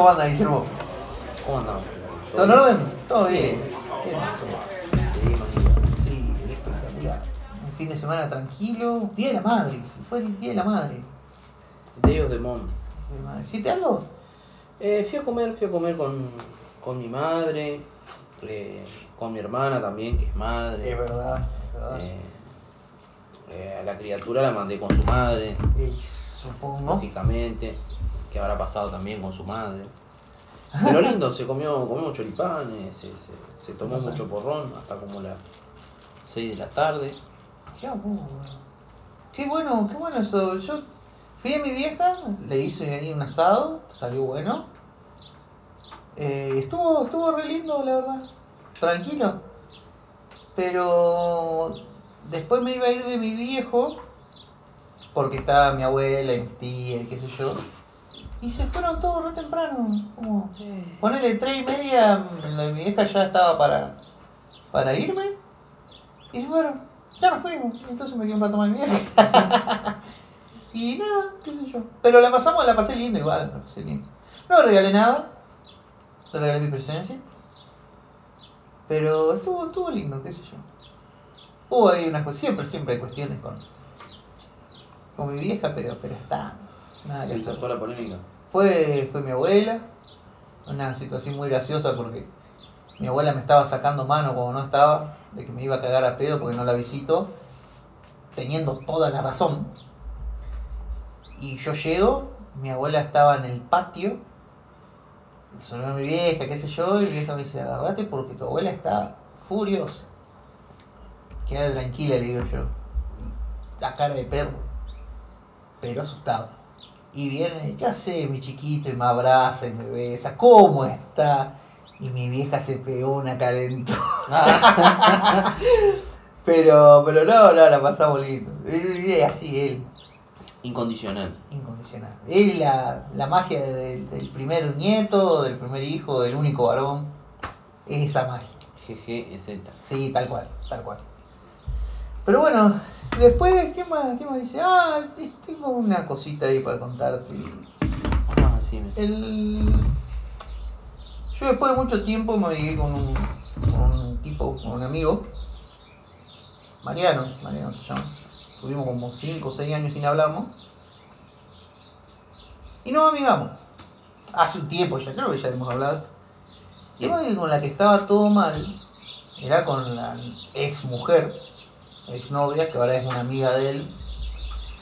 ¿Cómo anda, Guillermo? ¿Cómo andamos? ¿Todo en orden? Todo bien. Qué Sí, espectacular. Un fin de semana tranquilo. Día de la madre. Fue el día de la madre. Of the Mom. De madre. ¿Hiciste algo? Eh, fui a comer, fui a comer con, con mi madre, eh, con mi hermana también, que es madre. Es verdad, es verdad. Eh, eh, a la criatura la mandé con su madre, supongo. lógicamente, que habrá pasado también con su madre. Pero lindo, se comió, comimos choripanes, se, se, se tomó mucho porrón hasta como las 6 de la tarde. Qué bueno. Qué bueno, qué bueno eso. Yo fui a mi vieja, le hice ahí un asado, salió bueno. Eh, estuvo, estuvo re lindo, la verdad. Tranquilo. Pero después me iba a ir de mi viejo, porque estaba mi abuela y mi tía y qué sé yo. Y se fueron todos re temprano. Como, ponele tres y media, lo de mi vieja ya estaba para, para irme. Y se fueron. Ya nos fuimos. Y entonces me quedé un rato más en mi vieja. y nada, qué sé yo. Pero la pasamos, la pasé lindo igual, la pasé lindo. No regalé nada. Le regalé mi presencia. Pero estuvo, estuvo lindo, qué sé yo. Hubo ahí unas cosas, siempre, siempre hay cuestiones con, con mi vieja, pero, pero está. Nada que Se hacer. la polémica. Fue, fue mi abuela, una situación muy graciosa porque mi abuela me estaba sacando mano cuando no estaba, de que me iba a cagar a pedo porque no la visito, teniendo toda la razón. Y yo llego, mi abuela estaba en el patio, sonó a mi vieja, qué sé yo, y mi vieja me dice, agarrate porque tu abuela está furiosa. Queda tranquila, le digo yo. La cara de perro, pero asustado. Y viene, ¿qué hace mi chiquito? Y me abraza y me besa. ¿Cómo está? Y mi vieja se pegó una calentura. pero, pero no, no, la pasamos lindo. Y- así, él, Incondicional. incondicional. Él, la, la magia de- del primer nieto, del primer hijo, del único varón. Es esa magia. GG es Z. Sí, tal cual, tal cual. Pero bueno, después, ¿qué más, qué más dice? Ah, tengo una cosita ahí para contarte. Ah, decime. El... Yo después de mucho tiempo me llegué con un, con un tipo, con un amigo, Mariano, Mariano se llama. Tuvimos como 5 o 6 años sin hablarnos. Y nos amigamos. Hace un tiempo ya, creo que ya hemos hablado. Y que con la que estaba todo mal era con la ex mujer, ex novia, que ahora es una amiga de él.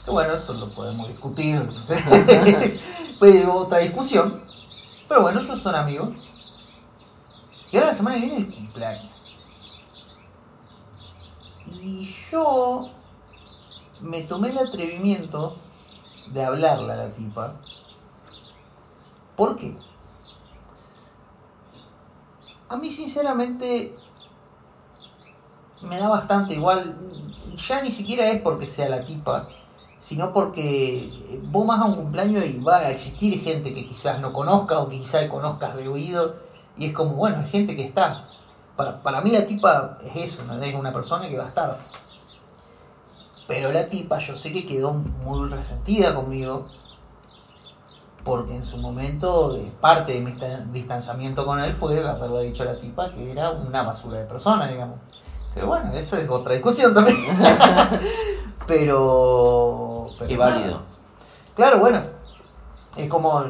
Que bueno, eso lo podemos discutir. Fue otra discusión. Pero bueno, ellos son amigos. Y ahora la semana que viene el cumpleaños. Y yo me tomé el atrevimiento de hablarle a la tipa. ¿Por qué? A mí sinceramente me da bastante igual. Ya ni siquiera es porque sea la tipa, sino porque vos vas a un cumpleaños y va a existir gente que quizás no conozcas o quizás conozcas de oído. Y es como, bueno, hay gente que está. Para, para mí la tipa es eso, ¿no? es una persona que va a estar. Pero la tipa yo sé que quedó muy resentida conmigo. Porque en su momento eh, parte de mi distanciamiento con él fue haberle dicho a la tipa que era una basura de persona, digamos. Pero bueno, esa es otra discusión también. pero... pero nada. válido. Claro, bueno. Es como.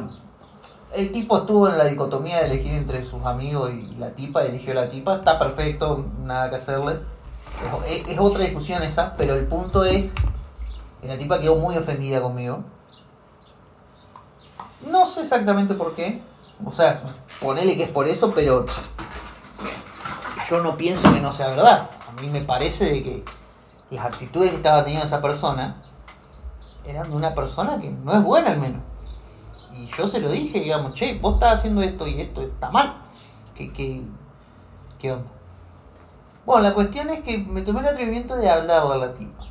El tipo estuvo en la dicotomía de elegir entre sus amigos y la tipa, eligió la tipa, está perfecto, nada que hacerle. Es- es otra discusión esa, pero el punto es que la tipa quedó muy ofendida conmigo. No sé exactamente por qué. O sea, ponele que es por eso, pero yo no pienso que no sea verdad. A mí me parece de que las actitudes que estaba teniendo esa persona eran de una persona que no es buena al menos. Y yo se lo dije, digamos, che, vos estás haciendo esto y esto está mal. ¿Qué, qué, qué onda? Bueno, la cuestión es que me tomé el atrevimiento de hablarle a la tipa.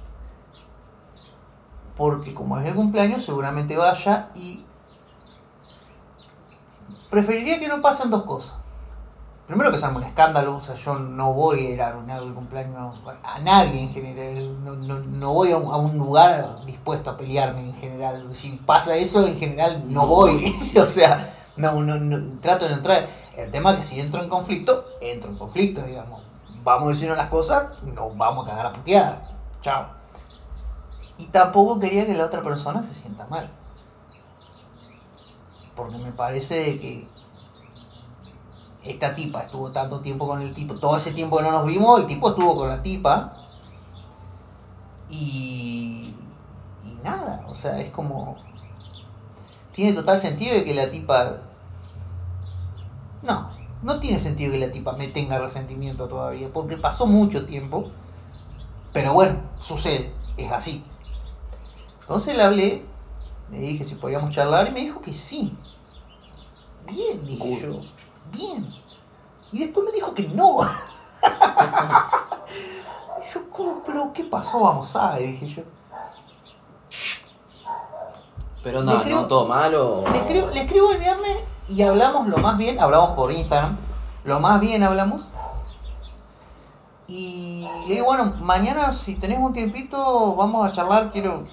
Porque como es el cumpleaños, seguramente vaya y... Preferiría que no pasen dos cosas. Primero que se arme un escándalo, o sea, yo no voy a ir a arruinar el cumpleaños a nadie en general, no, no, no voy a un, a un lugar dispuesto a pelearme en general. Si pasa eso, en general no voy, o sea, No, no, no, trato de entrar. El tema es que si entro en conflicto, entro en conflicto, digamos. Vamos a decirnos las cosas, nos vamos a cagar a putear. Chao. Y tampoco quería que la otra persona se sienta mal. Porque me parece que esta tipa estuvo tanto tiempo con el tipo, todo ese tiempo que no nos vimos, el tipo estuvo con la tipa. Y, y nada, o sea, es como... Tiene total sentido de que la tipa... No, no tiene sentido que la tipa me tenga resentimiento todavía, porque pasó mucho tiempo. Pero bueno, sucede, es así. Entonces le hablé, le dije si podíamos charlar y me dijo que sí. Bien, dije yo. Bien. Y después me dijo que no. yo, ¿cómo? ¿Pero qué pasó? Vamos a ver, dije yo. Pero no, no todo malo. Le escribo, le escribo el viernes y hablamos lo más bien, hablamos por Instagram, lo más bien hablamos. Y le digo, bueno, mañana si tenés un tiempito vamos a charlar, quiero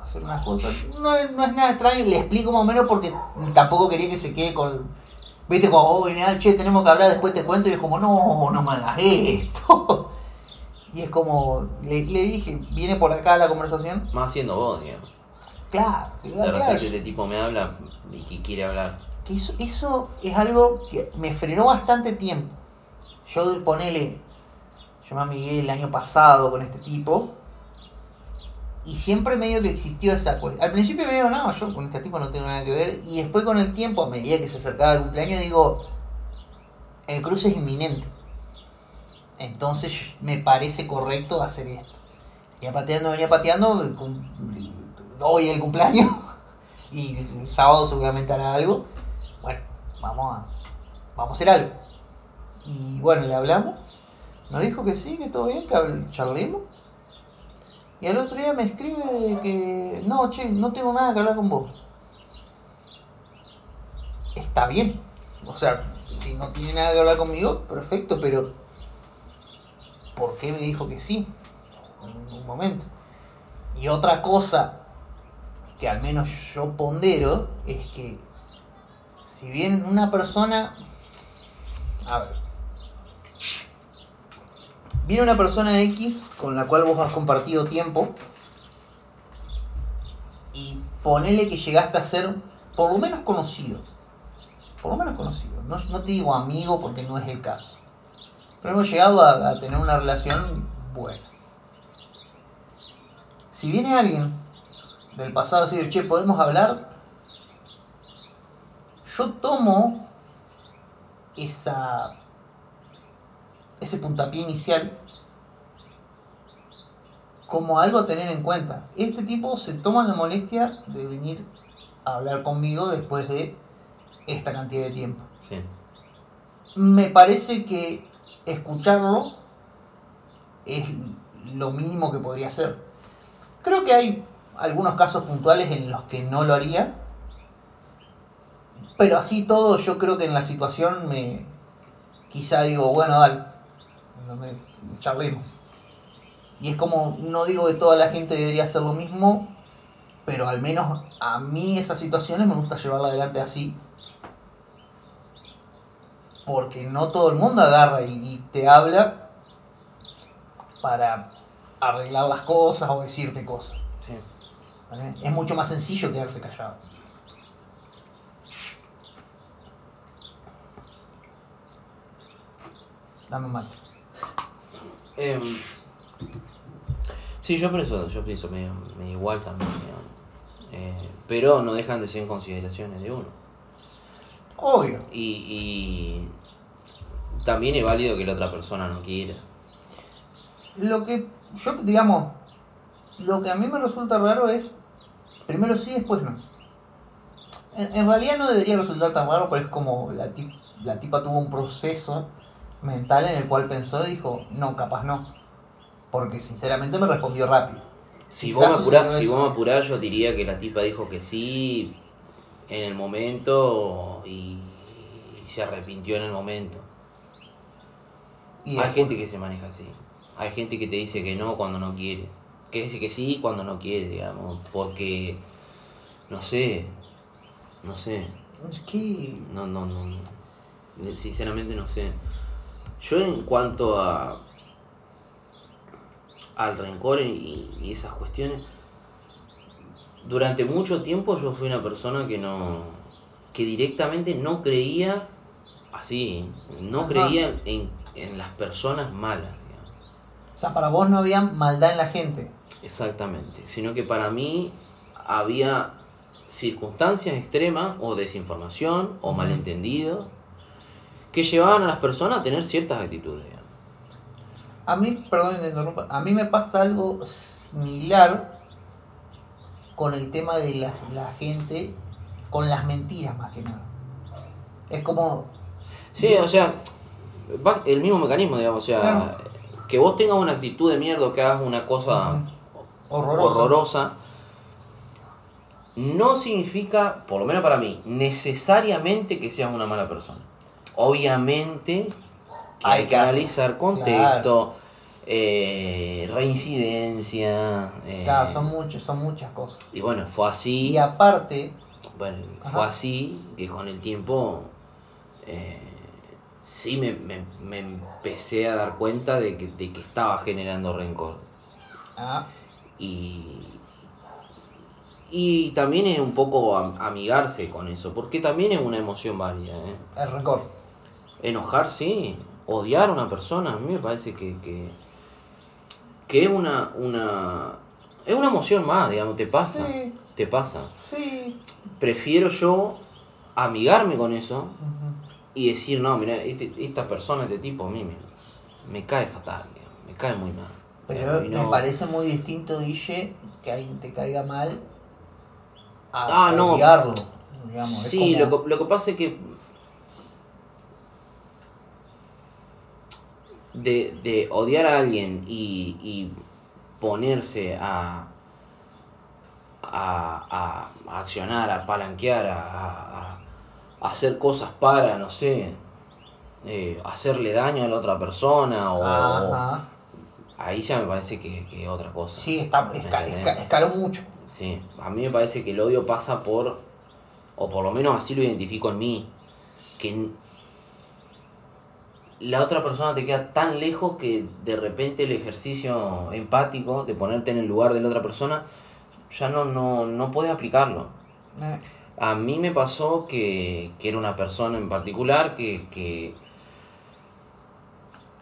hacer unas cosas. No, no es nada extraño, le explico más o menos porque tampoco quería que se quede con... Viste, como, oh, genial, che, tenemos que hablar, después te cuento y es como, no, no me hagas esto. Y es como, le, le dije, viene por acá la conversación. Más siendo vos, digamos. Claro, De claro, repente este tipo me habla y que quiere hablar. que eso, eso es algo que me frenó bastante tiempo. Yo ponele, yo me amigué el año pasado con este tipo y siempre medio que existió esa cuestión. Al principio me digo, no, yo con este tipo no tengo nada que ver y después con el tiempo, a medida que se acercaba el cumpleaños, digo, el cruce es inminente. Entonces me parece correcto hacer esto. Venía pateando, venía pateando, hoy el cumpleaños y el sábado seguramente hará algo. Bueno, vamos a, vamos a hacer algo. Y bueno, le hablamos. Nos dijo que sí, que todo bien, que charlemos. Y al otro día me escribe que no, che, no tengo nada que hablar con vos. Está bien. O sea, si no tiene nada que hablar conmigo, perfecto, pero ¿por qué me dijo que sí? En un momento. Y otra cosa que al menos yo pondero es que si bien una persona a ver viene una persona X con la cual vos has compartido tiempo y ponele que llegaste a ser por lo menos conocido. Por lo menos conocido. No, no te digo amigo porque no es el caso. Pero hemos llegado a, a tener una relación buena. Si viene alguien del pasado a decir, che, ¿podemos hablar? Yo tomo esa ese puntapié inicial como algo a tener en cuenta. Este tipo se toma la molestia de venir a hablar conmigo después de esta cantidad de tiempo. Sí. Me parece que escucharlo es lo mínimo que podría hacer. Creo que hay algunos casos puntuales en los que no lo haría. Pero así todo, yo creo que en la situación me. Quizá digo, bueno, dale. Me- charlemos. Y es como, no digo que toda la gente debería hacer lo mismo, pero al menos a mí esas situaciones me gusta llevarla adelante así. Porque no todo el mundo agarra y, y te habla para arreglar las cosas o decirte cosas. Sí. ¿vale? Es mucho más sencillo quedarse callado. Dame un mate. Em, sí, yo por eso, yo pienso medio, medio igual también. Eh, pero no dejan de ser consideraciones de uno. Obvio. Y, y también es válido que la otra persona no quiera. Lo que yo, digamos, lo que a mí me resulta raro es, primero sí, después no. En, en realidad no debería resultar tan raro, pero es como la, tip- la tipa tuvo un proceso mental en el cual pensó y dijo, no, capaz no. Porque sinceramente me respondió rápido. Si Quizás vos, me apurás, si vos me apurás, yo diría que la tipa dijo que sí en el momento y, y se arrepintió en el momento. Y Hay gente que se maneja así. Hay gente que te dice que no cuando no quiere. Que dice que sí cuando no quiere, digamos. Porque, no sé, no sé. ¿Qué? No, no, no, no. Sinceramente no sé. Yo en cuanto a al rencor y, y esas cuestiones, durante mucho tiempo yo fui una persona que no que directamente no creía así, no Ajá. creía en, en las personas malas. digamos. O sea, para vos no había maldad en la gente. Exactamente, sino que para mí había circunstancias extremas o desinformación o malentendido que llevaban a las personas a tener ciertas actitudes. digamos. A mí, perdón interrumpa, a mí me pasa algo similar con el tema de la, la gente, con las mentiras más que nada. Es como, Sí, o sea, va el mismo mecanismo, digamos, o sea, Claro. que vos tengas una actitud de mierda o que hagas una cosa horrorosa, no significa, por lo menos para mí, necesariamente que seas una mala persona. Obviamente que hay, Hay que analizar contexto, eh, reincidencia. eh, Claro, son muchas, son muchas cosas. Y bueno, fue así. Y aparte, Bueno, fue así que con el tiempo eh, sí me, me- me empecé a dar cuenta de que, de que estaba generando rencor. ah, Y, y también es un poco am- amigarse con eso, porque también es una emoción válida. ¿eh? el rencor. Enojar, sí. Odiar a una persona, a mí me parece que, que, que es una, una, es una emoción más, digamos, te pasa. Sí, Te pasa. sí. Prefiero yo amigarme con eso y decir, no, mira, este- esta persona, este tipo, a mí me, me cae fatal, digamos, me cae muy mal. Pero me no- parece muy distinto, Guille, que alguien te caiga mal a Ah, no. odiarlo. Digamos. es Sí, como- lo, que, lo que pasa es que de, de odiar a alguien y, y ponerse a, a, a accionar, a palanquear, a, a- hacer cosas para, no sé, eh, hacerle daño a la otra persona o, Ajá. ahí ya me parece que que es otra cosa. Sí, está, escaló mucho. Sí, a mí me parece que el odio pasa por, o por lo menos así lo identifico en mí, que la otra persona te queda tan lejos que de repente el ejercicio empático de ponerte en el lugar de la otra persona ya no, no, no puedes aplicarlo. Eh, A mí me pasó que, que era una persona en particular que, que,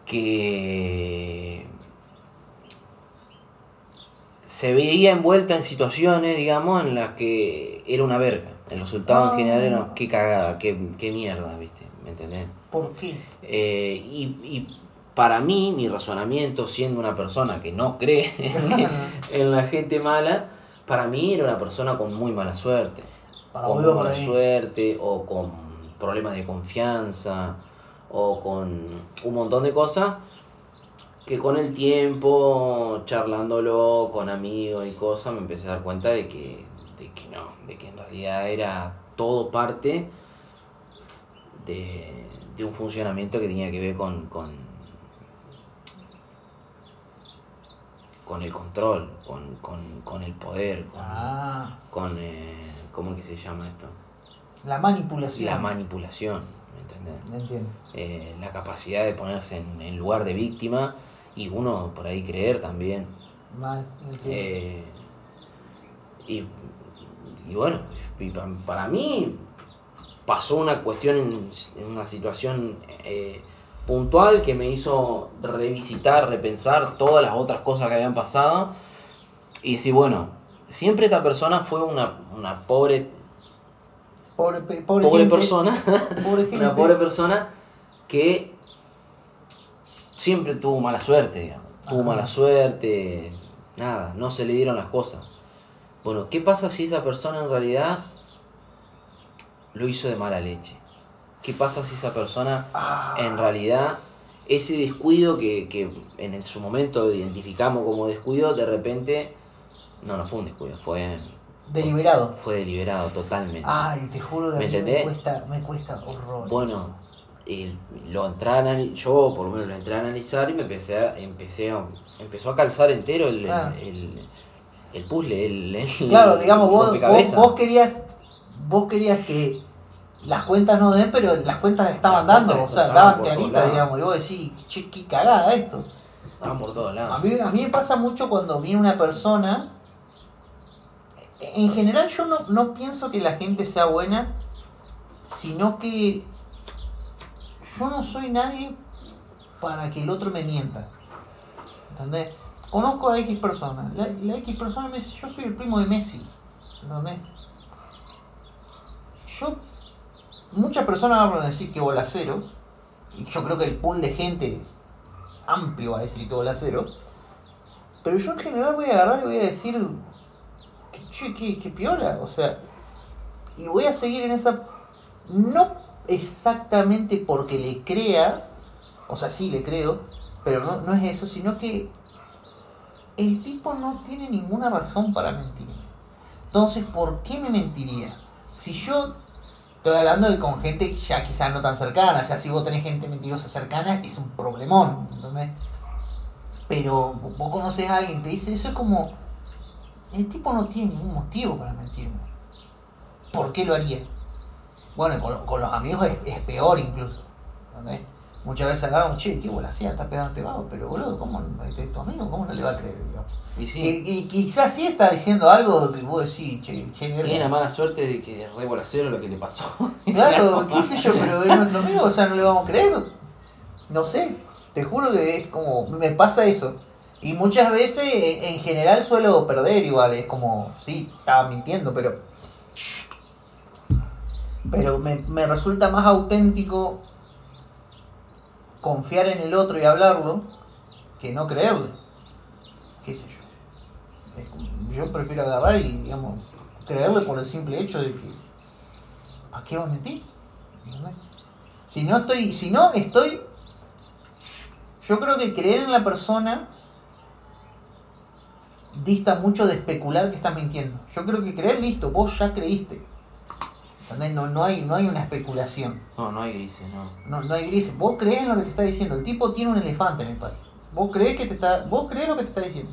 que se veía envuelta en situaciones, digamos, en las que era una verga. El resultado en Ah. general era qué cagada, qué, qué mierda, ¿viste? ¿Me entendés? ¿Por qué? Eh, y, y para mí, mi razonamiento, siendo una persona que no cree en, la gente mala, para mí era una persona con muy mala suerte. Para con muy mala suerte, o con problemas de confianza, o con un montón de cosas que con el tiempo, charlándolo con amigos y cosas, me empecé a dar cuenta de que, de que no, de que en realidad era todo parte de, de un funcionamiento que tenía que ver con, con, con el control, con, con, con el poder, con, Ah, con eh, ¿cómo es que se llama esto? la manipulación. La manipulación, ¿me entendés? Me entiendo. Eh, la capacidad de ponerse en, en lugar de víctima y uno por ahí creer también. Mal, me entiendo. Eh, y, y bueno, para mí pasó una cuestión en, en una situación eh, puntual que me hizo revisitar, repensar todas las otras cosas que habían pasado y decir, bueno, siempre esta persona fue una, una pobre, pobre, pobre, pobre gente, persona, Pobre una pobre persona que siempre tuvo mala suerte, digamos. Tuvo mala suerte, nada, no se le dieron las cosas. Bueno, ¿qué pasa si esa persona en realidad lo hizo de mala leche? ¿Qué pasa si esa persona Ah, en realidad ese descuido que, que en su momento identificamos como descuido, de repente, no, no fue un descuido, fue, deliberado. fue deliberado totalmente. Ay, te juro que a ¿Me mí me cuesta, me cuesta horror. Bueno, el- lo entré a yo por lo menos lo entré a analizar y me empecé a, empecé a, empezó a calzar entero el, el- Claro. el, el puzzle, el, el- Claro, digamos, el vos, vos, vos querías, vos querías que las cuentas no den, pero las cuentas estaban Las dando, o sea, estaban daban claritas, digamos, y vos decís, che, qué cagada esto. Estaban por todos A lados. mí, a mí me pasa mucho cuando viene una persona. En general, yo no, no pienso que la gente sea buena, sino que yo no soy nadie para que el otro me mienta. ¿Entendés? Conozco a X persona. La, la X persona me dice: Yo soy el primo de Messi. ¿Entendés? Yo. Muchas personas van a decir que bola cero. Y yo creo que el pool de gente amplio va a decir que bola cero. Pero yo en general voy a agarrar y voy a decir, que, che, qué piola, o sea, y voy a seguir en esa, no exactamente porque le crea, o sea, sí le creo, pero no, no es eso, sino que el tipo no tiene ninguna razón para mentirme. Entonces, ¿por qué me mentiría? Si yo estoy hablando de con gente ya quizás no tan cercana, sea, si vos tenés gente mentirosa cercana, es un problemón, ¿entendés? Pero vos conoces a alguien, te dice eso, es como. El tipo no tiene ningún motivo para mentirme. ¿Por qué lo haría? Bueno, con los amigos es, es peor incluso. ¿entendés? Muchas veces agarran, che, qué bola hacía, está pegado este vago, pero boludo, ¿cómo este es tu amigo? ¿Cómo no le va a creer? Y sí, Y, y quizás sí está diciendo algo que vos decís, che, che, tiene la mala suerte de que re bola cero lo que le pasó. Claro, qué sé yo, pero es nuestro amigo, o sea, no le vamos a creer. No sé, te juro que es como, me pasa eso. Y muchas veces, en en general, suelo perder igual, es como, sí, estaba mintiendo, pero... Pero me, me resulta más auténtico confiar en el otro y hablarlo que no creerle. ¿Qué sé yo? Yo prefiero agarrar y, digamos, creerle por el simple hecho de que ¿Para qué va a mentir? Si no estoy, si no estoy, yo creo que creer en la persona dista mucho de especular que estás mintiendo. Yo creo que creer, listo, vos ya creíste. No, no, hay, no hay una especulación. No, no hay grises, no. No, no hay grises. Vos crees en lo que te está diciendo. El tipo tiene un elefante en el patio. Vos crees que te está. Vos crees lo que te está diciendo.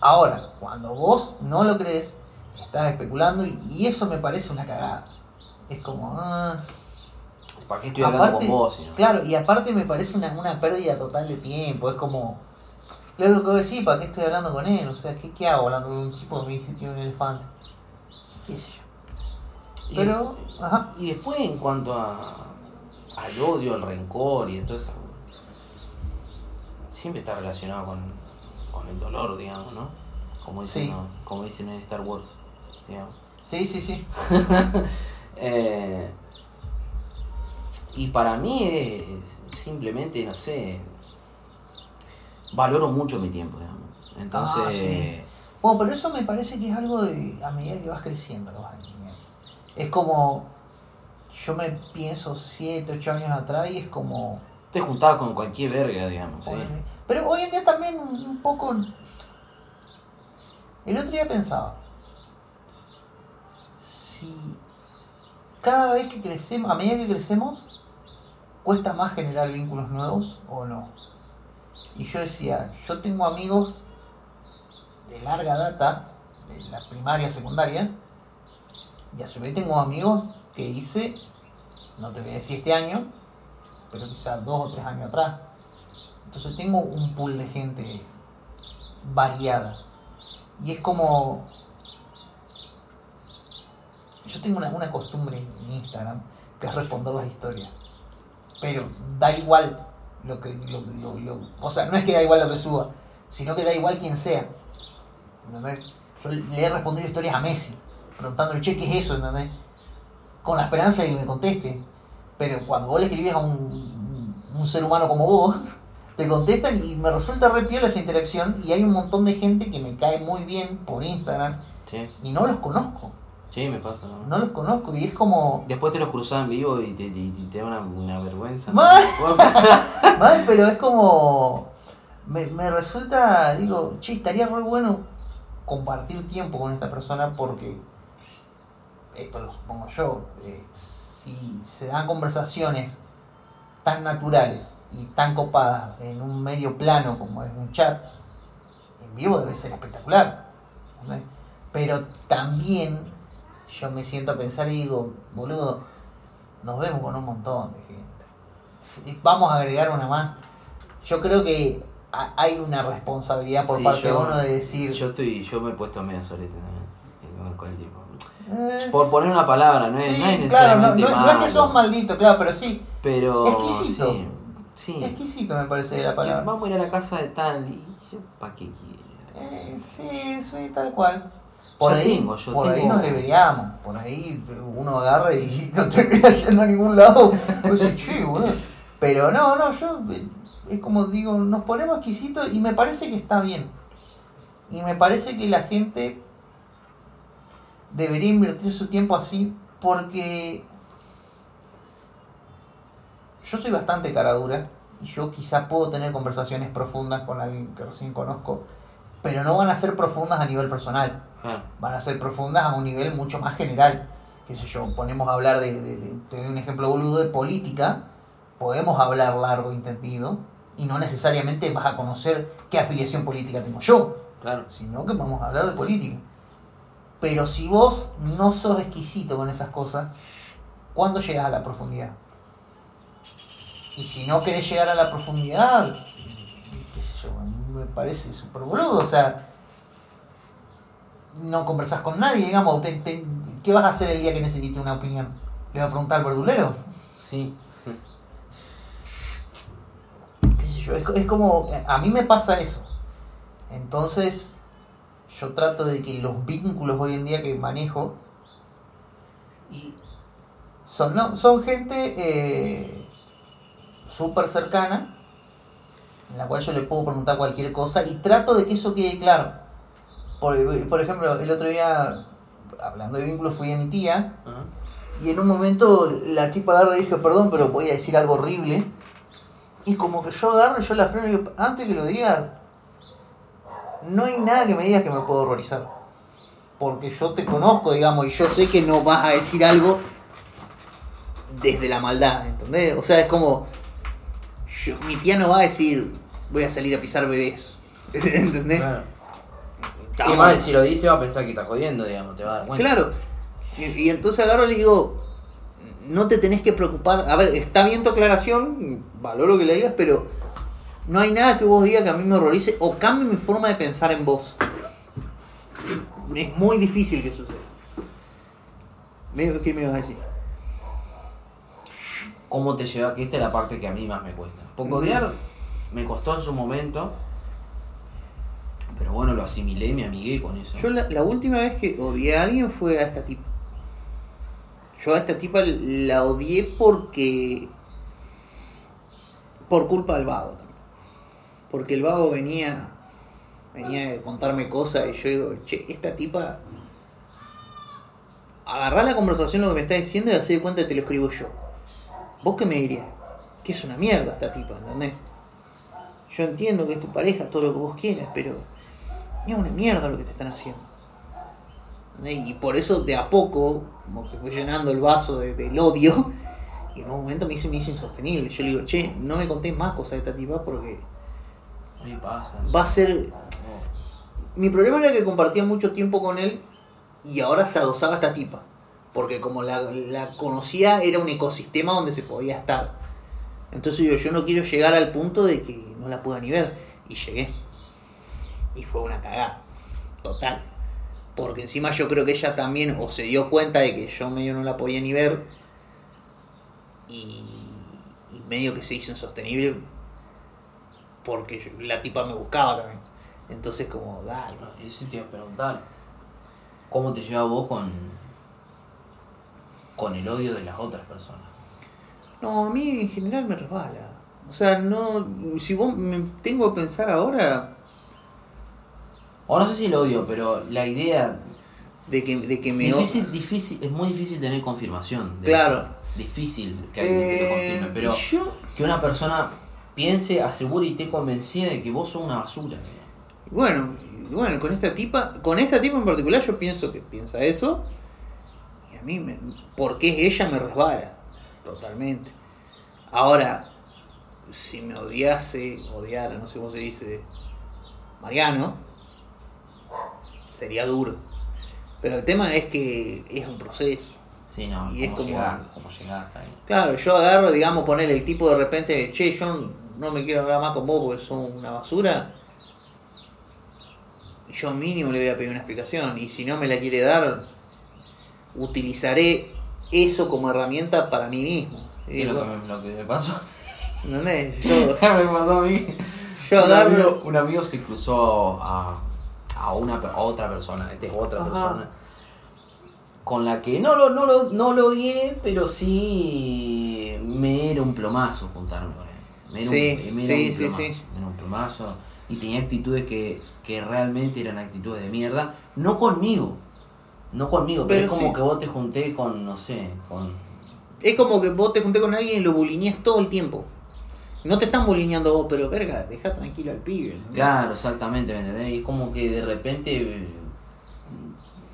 Ahora, cuando vos no lo crees, estás especulando y, y eso me parece una cagada. Es como. ah. ¿Para qué estoy hablando Aparte, con vos? Claro, y aparte me parece una, una pérdida total de tiempo. Es como. Claro, lo que decís, ¿para qué estoy hablando con él? O sea, ¿qué, qué hago hablando de un tipo que me dice que tiene un elefante? ¿Qué sé yo? Y- Pero, ajá. Y después en cuanto a, al odio, al rencor y todo eso, siempre está relacionado con, con el dolor, digamos, ¿no? Como dicen, Sí. ¿no? como dicen en Star Wars, digamos. Sí, sí, sí. Eh, y para mí es simplemente, no sé, valoro mucho mi tiempo, digamos. Entonces, Ah, sí. Bueno, pero eso me parece que es algo de a medida que vas creciendo, lo vas entendiendo. Es como, yo me pienso 7, 8 años atrás y es como... te juntabas con cualquier verga, digamos, ¿sí? Pero hoy en día también un poco... El otro día pensaba, si cada vez que crecemos, a medida que crecemos, cuesta más generar vínculos nuevos o no. Y yo decía, yo tengo amigos de larga data, de la primaria, secundaria, y a su vez tengo amigos que hice, no te voy a decir este año, pero quizás dos o tres años atrás. Entonces tengo un pool de gente variada. Y es como... Yo tengo una, una costumbre en Instagram que es responder las historias. Pero da igual lo que... Lo, lo- o sea, no es que da igual lo que suba, sino que da igual quien sea. Yo le he respondido historias a Messi, preguntándole, che, ¿qué es eso? ¿entendés? Con la esperanza de que me conteste. Pero cuando vos le escribís a un, un ser humano como vos, te contestan y me resulta re piola esa interacción. Y hay un montón de gente que me cae muy bien por Instagram Sí, y no los conozco. sí, me pasa. ¿no? No los conozco y es como. Después te los cruzás en vivo y te, y- te da una, una vergüenza. Mal. Mal, pero es como. Me, me resulta, digo, che, estaría re bueno compartir tiempo con esta persona porque. Esto lo supongo yo. eh, si se dan conversaciones tan naturales y tan copadas en un medio plano como es un chat, en vivo debe ser espectacular. ¿no? Pero también yo me siento a pensar y digo, boludo, nos vemos con un montón de gente. Vamos a agregar una más. Yo creo que ha- hay una responsabilidad por Sí, parte de uno de decir. Yo estoy, yo me he puesto medio solete también. con- Con el tipo. "Eh, Por poner una palabra, no es, sí, no es claro, no, necesariamente no- no es que sos maldito, claro, pero sí. Pero. Exquisito. Sí. sí. Exquisito me parece la palabra. Vamos a ir a la casa de tal y. ¿Para qué quiere? Eh, sí, sí, tal cual. Por Yo ahí, tengo, yo por ahí nos deberíamos. Por ahí uno agarra y no termina yendo a ningún lado. Che. Pero no, no, yo eh, es como digo, nos ponemos exquisitos y me parece que está bien. Y me parece que la gente debería invertir su tiempo así porque yo soy bastante cara dura y yo quizá puedo tener conversaciones profundas con alguien que recién conozco, pero no van a ser profundas a nivel personal, Claro. van a ser profundas a un nivel mucho más general. Qué sé yo, ponemos a hablar de, de- de- te doy un ejemplo boludo de política, podemos hablar largo y entendido y no necesariamente vas a conocer qué afiliación política tengo yo, Claro. sino que vamos a hablar de política. Pero si vos no sos exquisito con esas cosas, ¿cuándo llegas a la profundidad? Y si no querés llegar a la profundidad, qué sé yo, me parece súper boludo, o sea, no conversás con nadie, digamos, te- te- ¿qué vas a hacer el día que necesites una opinión? ¿Le vas a preguntar al verdulero? Sí. qué sé yo, es, es como, a mí me pasa eso. Entonces, yo trato de que los vínculos hoy en día que manejo y son, no, son gente eh, súper cercana, en la cual yo le puedo preguntar cualquier cosa y trato de que eso quede claro. Por, por ejemplo, el otro día, hablando de vínculos, fui a mi tía y en un momento la tipa agarra y dije, perdón, pero voy a decir algo horrible. Y como que yo agarro yo la freno y digo, antes que lo diga, no hay nada que me digas que me puedo horrorizar. Porque yo te conozco, digamos, y yo sé que no vas a decir algo desde la maldad, ¿entendés? O sea, es como, yo- mi tía no va a decir, voy a salir a pisar bebés, ¿entendés? Claro. Y más, si lo dice, va a pensar que está jodiendo, digamos, te va a dar cuenta. Claro. Y, y entonces agarro y le digo, no te tenés que preocupar. A ver, está bien tu aclaración, valoro que le digas, pero no hay nada que vos digas que a mí me horrorice o cambie mi forma de pensar en vos. Es muy difícil que suceda. ¿Qué me ibas a decir? ¿Cómo te lleva? Que esta es la parte que a mí más me cuesta. Porque Ujú. odiar me costó en su momento. Pero bueno, lo asimilé y me amigué con eso. Yo la, la última vez que odié a alguien fue a esta tipa. Yo a esta tipa la odié porque... Por culpa del vago también. Porque el vago venía... Venía de contarme cosas y yo digo, che, esta tipa... Agarrá la conversación lo que me está diciendo y hacer de cuenta que te lo escribo yo. ¿Vos qué me dirías? Que es una mierda esta tipa, ¿entendés? Yo entiendo que es tu pareja, todo lo que vos quieras, pero es una mierda lo que te están haciendo. ¿Entendés? Y por eso de a poco, como se fue llenando el vaso de- del odio, y en un momento me hizo, me hizo insostenible. Yo le digo, che, no me contés más cosas de esta tipa porque. Va a ser... Mi problema era que compartía mucho tiempo con él y ahora se adosaba a esta tipa. Porque como la, la conocía, era un ecosistema donde se podía estar. Entonces yo, yo no quiero llegar al punto de que no la pueda ni ver. Y llegué. Y fue una cagada. Total. Porque encima yo creo que ella también o se dio cuenta de que yo medio no la podía ni ver. Y, y medio que se hizo insostenible. Porque yo- la tipa me buscaba también. Entonces como, dale. No, Eso te iba a preguntar. ¿Cómo te lleva vos con, con el odio de las otras personas? No, a mí en general me resbala. O sea, no. Si vos me tengo que pensar ahora O no sé si el odio, pero la idea. de que, de que me. Difícil, difícil, es muy difícil tener confirmación. de Claro. eso. Difícil que alguien te lo Eh, confirme, pero yo. que una persona piense, asegure y esté convencida de que vos sos una basura. Bueno, bueno, con esta tipa. Con esta tipa en particular yo pienso que piensa eso. Y a mí, me, porque es ella, me resbala. Totalmente. Ahora, si me odiase, odiara, no sé cómo se dice, Mariano, sería duro. Pero el tema es que es un proceso. Sí, no, Y es como- cómo llegás ahí. Claro, yo agarro, digamos, ponerle el tipo de repente, che, yo no me quiero hablar más con vos porque son una basura. Yo mínimo le voy a pedir una explicación. Y si no me la quiere dar, utilizaré eso como herramienta para mí mismo. Y lo, lo que me pasó. ¿Entendés? Yo, me pasó a mí. yo un, amigo, un amigo se cruzó a, a una a otra persona, esta es otra Ajá. persona, con la que no lo, no, lo, no lo odié, pero sí me era un plomazo juntarme con él. Era Sí, un, era sí, un sí, sí. era un y tenía actitudes que, que realmente eran actitudes de mierda, no conmigo. No conmigo, pero, Pero es como sí. que vos te junté con, no sé, con... Es como que vos te junté con alguien y lo bulineás todo el tiempo. No te están bulineando vos, pero verga, deja tranquilo al pibe. ¿no? Claro, exactamente, ¿me entendés? Y es como que de repente eh,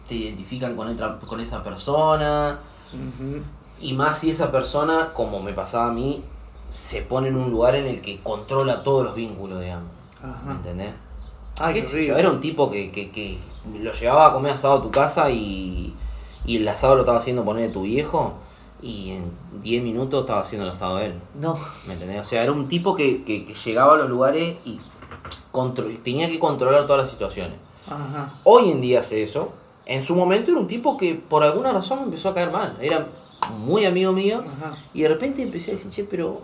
te identifican con, otra, con esa persona. Y más si esa persona, como me pasaba a mí, se pone en un lugar en el que controla todos los vínculos, digamos. ¿Me Ajá. entendés? Ay, ¿Qué? Era un tipo que, que, que lo llevaba a comer asado a tu casa y, y el asado lo estaba haciendo poner tu viejo y en 10 minutos estaba haciendo el asado él. No. ¿Me entendés? O sea, era un tipo que, que- que llegaba a los lugares y tenía que controlar todas las situaciones. Ajá. Hoy en día hace eso. En su momento era un tipo que por alguna razón me empezó a caer mal. Era muy amigo mío. Ajá. Y de repente empecé a decir, che, pero...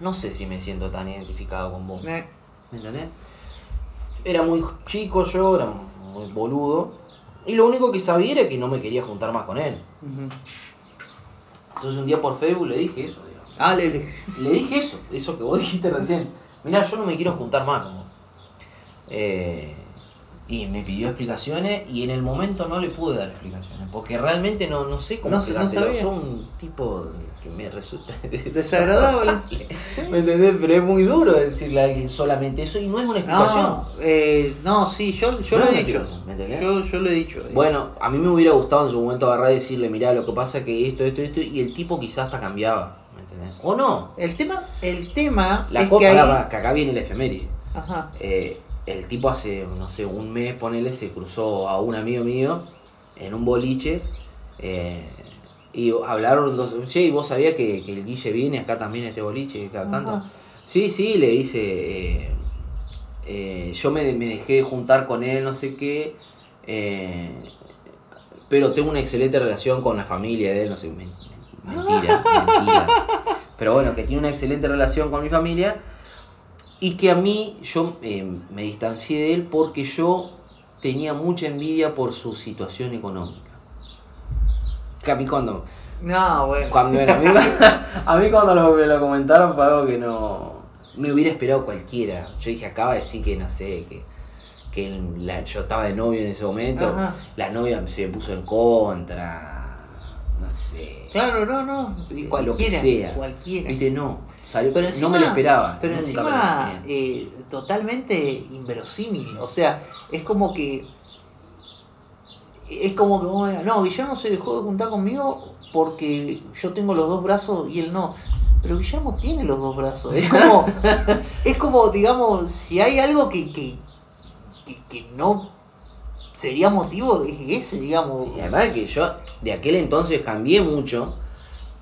No sé si me siento tan identificado con vos. Eh, ¿Me entendés? Era muy chico yo, era muy boludo. Y lo único que sabía era que no me quería juntar más con él. Entonces un día por Facebook le dije eso, digamos. Ah, le, le- Le dije eso, eso que vos dijiste recién. Mirá, yo no me quiero juntar más. Eh, y me pidió explicaciones y en el momento no le pude dar explicaciones. Porque realmente no, no sé cómo No sé, no. Soy un tipo que me resulta desagradable. ¿Me entendés? Pero es muy duro decirle a alguien solamente eso y no es una explicación. No, eh, no, sí, yo, yo No lo es he dicho. ¿me entendés? Yo, yo lo he dicho. eh. Bueno, a mí me hubiera gustado en su momento agarrar y decirle, mirá, lo que pasa que esto, esto, esto, y el tipo quizás hasta cambiaba, ¿me entendés? O no. El tema, el tema La es copa, ahí... que acá viene el efeméride. Ajá. Eh, el tipo hace, no sé, un mes, ponele, se cruzó a un amigo mío en un boliche eh, y hablaron dos, che, ¿y vos sabías que, que el Guille viene acá también a este boliche cada tanto? Sí, sí, le dice, eh, eh, yo me, me dejé juntar con él, no sé qué, pero tengo una excelente relación con la familia de él, no sé, men- men- mentira, mentira. Pero bueno, que tiene una excelente relación con mi familia y que a mí yo eh, me distancié de él porque yo tenía mucha envidia por su situación económica. Que a mí cuando, No, bueno. cuando a, mí, a mí cuando lo, me lo comentaron fue algo que no me hubiera esperado cualquiera. Yo dije, acaba de decir que no sé, que, que la- yo estaba de novio en ese momento, Ajá. la novia se puso en contra, no sé. Claro, no, no. Y Lo Cualquiera. que sea. Cualquiera. Viste, no, salió, Pero no encima, me lo esperaba. Pero lo encima, eh, totalmente inverosímil. O sea, es como que. Es como que vos me digas, no, Guillermo se dejó de juntar conmigo porque yo tengo los dos brazos y él no. Pero Guillermo tiene los dos brazos. Es como, es como digamos, si hay algo que, que, que, que no sería motivo, es ese, digamos. Sí, además que yo de aquel entonces cambié mucho,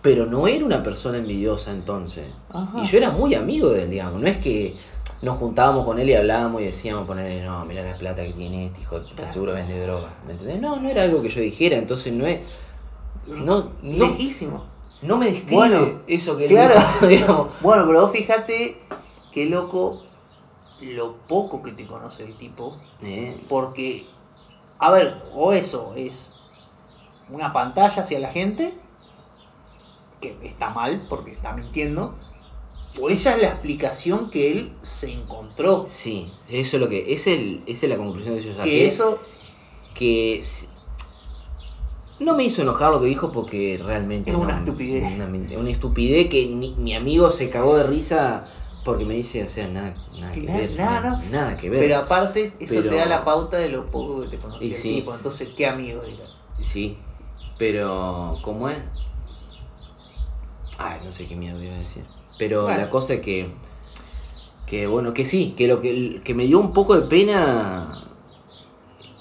pero no era una persona envidiosa entonces. Ajá. Y yo era muy amigo de él, digamos. No es que nos juntábamos con él y hablábamos y decíamos ponerle, no, mira la plata que tiene este hijo de puta, seguro vende droga. ¿Me entendés? No, no era algo que yo dijera, entonces no es. No, no, Lejísimo. no me describe Bueno, eso que él claro. digamos. Bueno, pero vos fíjate qué loco lo poco que te conoce el tipo. Eh, Porque, a ver, o eso es una pantalla hacia la gente, que está mal porque está mintiendo, o esa es la explicación que él se encontró. Sí, eso es lo que. Es el, esa es la conclusión que yo saqué. Que eso, que no me hizo enojar lo que dijo porque realmente Es una estupidez. una, una estupidez que ni- mi amigo se cagó de risa porque me dice, o sea, nada, nada que ver, nada, nada, no. nada que ver. pero aparte, eso Pero- te da la pauta de lo poco que te conoce Y el sí. tipo. Entonces, ¿qué amigo era? Sí, pero como es... Ay, no sé qué mierda iba a decir. Pero Bueno. la cosa es que, que, bueno, que sí, que lo que, que me dio un poco de pena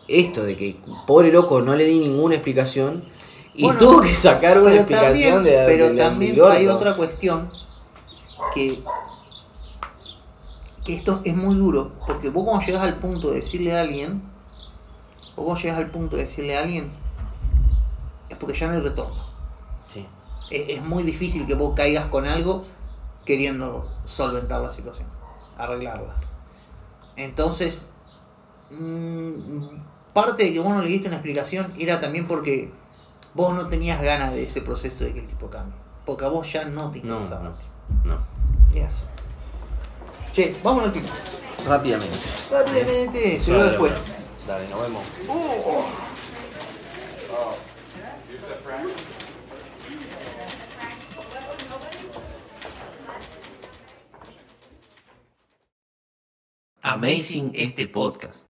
esto de que pobre loco no le di ninguna explicación y Bueno, tuvo que sacar una Pero explicación también, de pero del también hay otra cuestión que esto es muy duro, porque vos cuando llegas al punto de decirle a alguien, vos cuando llegas al punto de decirle a alguien, es porque ya no hay retorno. Sí. Es, es muy difícil que vos caigas con algo queriendo solventar la situación, arreglarla. Entonces, mm, parte de que vos no le diste una explicación era también porque vos no tenías ganas de ese proceso de que el tipo cambie. Porque a vos ya no te No, interesaba. no, no. Y eso. Che, vamos al pico. Rápidamente. Rápidamente, pero Dale, después. Dale, nos vemos. Amazing este podcast.